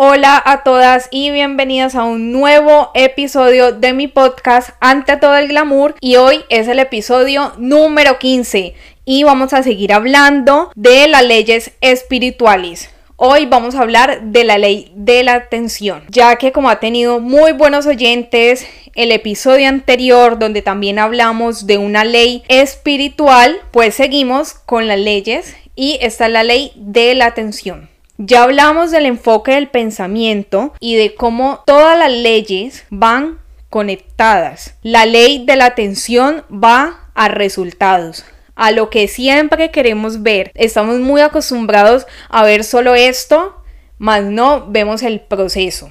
Hola a todas y bienvenidas a un nuevo episodio de mi podcast Ante todo el glamour y hoy es el episodio número 15 y vamos a seguir hablando de las leyes espirituales. Hoy vamos a hablar de la ley de la atención, ya que como ha tenido muy buenos oyentes el episodio anterior donde también hablamos de una ley espiritual, pues seguimos con las leyes y esta es la ley de la atención. Ya hablamos del enfoque del pensamiento y de cómo todas las leyes van conectadas. La ley de la atención va a resultados a lo que siempre queremos ver. Estamos muy acostumbrados a ver solo esto, más no vemos el proceso.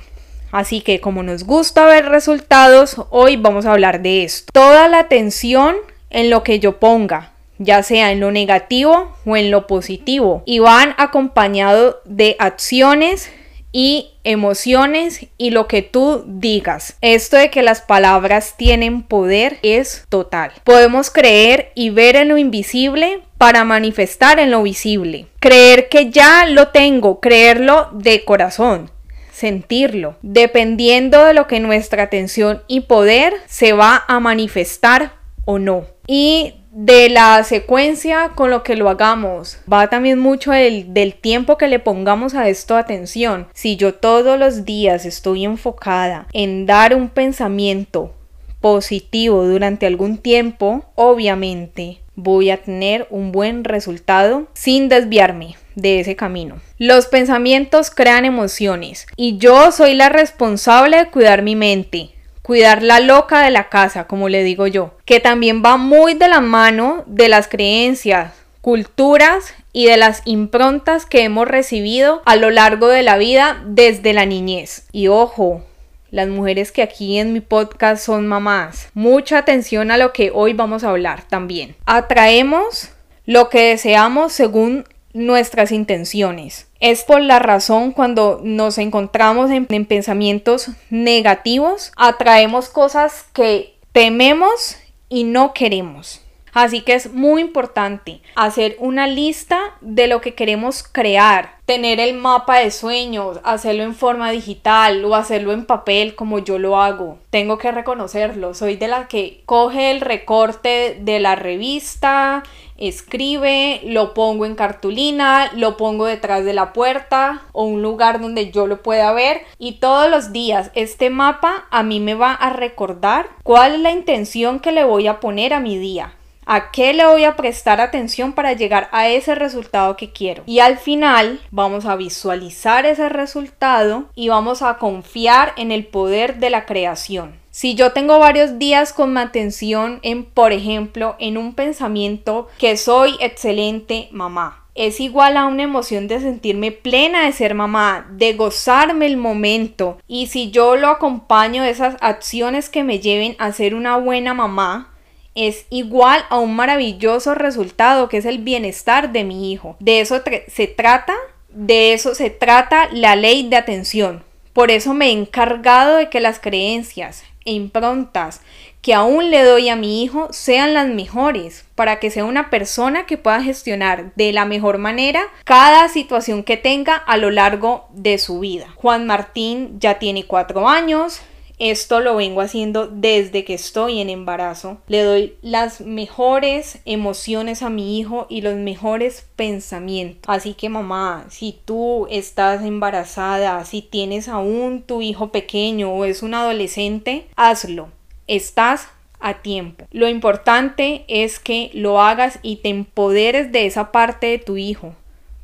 Así que como nos gusta ver resultados, hoy vamos a hablar de esto. Toda la atención en lo que yo ponga, ya sea en lo negativo o en lo positivo, y van acompañados de acciones y emociones y lo que tú digas. Esto de que las palabras tienen poder es total. Podemos creer y ver en lo invisible para manifestar en lo visible. Creer que ya lo tengo, creerlo de corazón sentirlo, dependiendo de lo que nuestra atención y poder se va a manifestar o no. Y de la secuencia con lo que lo hagamos. Va también mucho el, del tiempo que le pongamos a esto atención. Si yo todos los días estoy enfocada en dar un pensamiento positivo durante algún tiempo, obviamente voy a tener un buen resultado sin desviarme de ese camino. Los pensamientos crean emociones y yo soy la responsable de cuidar mi mente cuidar la loca de la casa, como le digo yo, que también va muy de la mano de las creencias, culturas y de las improntas que hemos recibido a lo largo de la vida desde la niñez. Y ojo, las mujeres que aquí en mi podcast son mamás. Mucha atención a lo que hoy vamos a hablar también. Atraemos lo que deseamos según nuestras intenciones. Es por la razón cuando nos encontramos en, pensamientos negativos, atraemos cosas que tememos y no queremos. Así que es muy importante hacer una lista de lo que queremos crear, tener el mapa de sueños, hacerlo en forma digital o hacerlo en papel como yo lo hago. Tengo que reconocerlo, soy de la que coge el recorte de la revista, escribe, lo pongo en cartulina, lo pongo detrás de la puerta o un lugar donde yo lo pueda ver y todos los días este mapa a mí me va a recordar cuál es la intención que le voy a poner a mi día. ¿A qué le voy a prestar atención para llegar a ese resultado que quiero? Y al final vamos a visualizar ese resultado y vamos a confiar en el poder de la creación. Si yo tengo varios días con mi atención en, por ejemplo, en un pensamiento que soy excelente mamá, es igual a una emoción de sentirme plena de ser mamá, de gozarme el momento. Y si yo lo acompaño de esas acciones que me lleven a ser una buena mamá, es igual a un maravilloso resultado que es el bienestar de mi hijo. De eso se trata, de eso se trata la ley de atención. Por eso me he encargado de que las creencias, e improntas que aún le doy a mi hijo sean las mejores para que sea una persona que pueda gestionar de la mejor manera cada situación que tenga a lo largo de su vida. Juan Martín ya tiene cuatro años, esto lo vengo haciendo desde que estoy en embarazo. Le doy las mejores emociones a mi hijo y los mejores pensamientos. Así que mamá, si tú estás embarazada, si tienes aún tu hijo pequeño o es un adolescente, hazlo. Estás a tiempo. Lo importante es que lo hagas y te empoderes de esa parte de tu hijo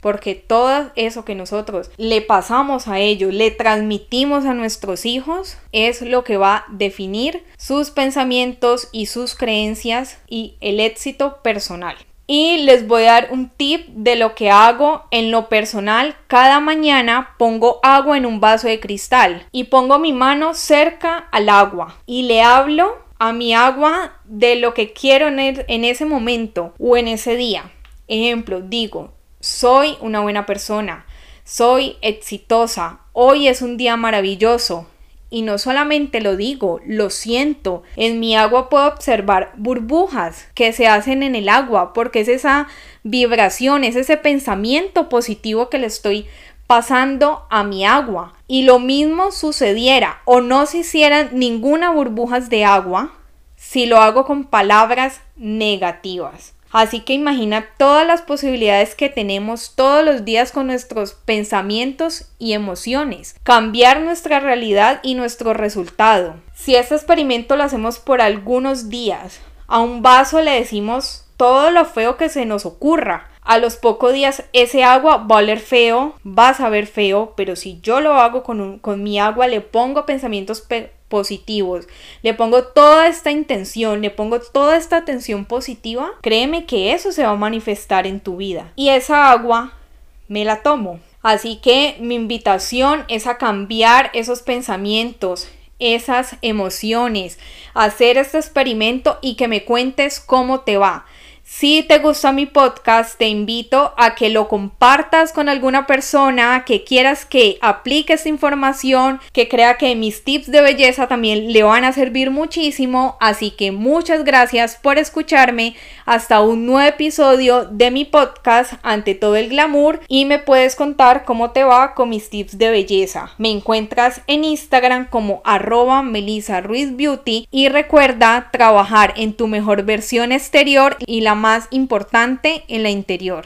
porque todo eso que nosotros le pasamos a ellos, le transmitimos a nuestros hijos, es lo que va a definir sus pensamientos y sus creencias y el éxito personal. Y les voy a dar un tip de lo que hago en lo personal. Cada mañana pongo agua en un vaso de cristal y pongo mi mano cerca al agua y le hablo a mi agua de lo que quiero en, en ese momento o en ese día. Ejemplo, digo, soy una buena persona, soy exitosa, hoy es un día maravilloso, y no solamente lo digo, lo siento. En mi agua puedo observar burbujas que se hacen en el agua porque es esa vibración, es ese pensamiento positivo que le estoy pasando a mi agua. Y lo mismo sucediera o no se hicieran ninguna burbujas de agua si lo hago con palabras negativas. Así que imagina todas las posibilidades que tenemos todos los días con nuestros pensamientos y emociones. Cambiar nuestra realidad y nuestro resultado. Si este experimento lo hacemos por algunos días, a un vaso le decimos todo lo feo que se nos ocurra. A los pocos días ese agua va a oler feo, va a saber feo, pero si yo lo hago con, con mi agua, le pongo pensamientos positivos, le pongo toda esta intención, le pongo toda esta atención positiva, créeme que eso se va a manifestar en tu vida. Y esa agua me la tomo. Así que mi invitación es a cambiar esos pensamientos, esas emociones, hacer este experimento y que me cuentes cómo te va. Si te gusta mi podcast, te invito a que lo compartas con alguna persona que quieras que aplique esta información, que crea que mis tips de belleza también le van a servir muchísimo. Así que muchas gracias por escucharme. Hasta un nuevo episodio de mi podcast Ante todo el glamour y me puedes contar cómo te va con mis tips de belleza. Me encuentras en Instagram como arroba Melissa Ruiz Beauty y recuerda trabajar en tu mejor versión exterior y la más importante en la interior.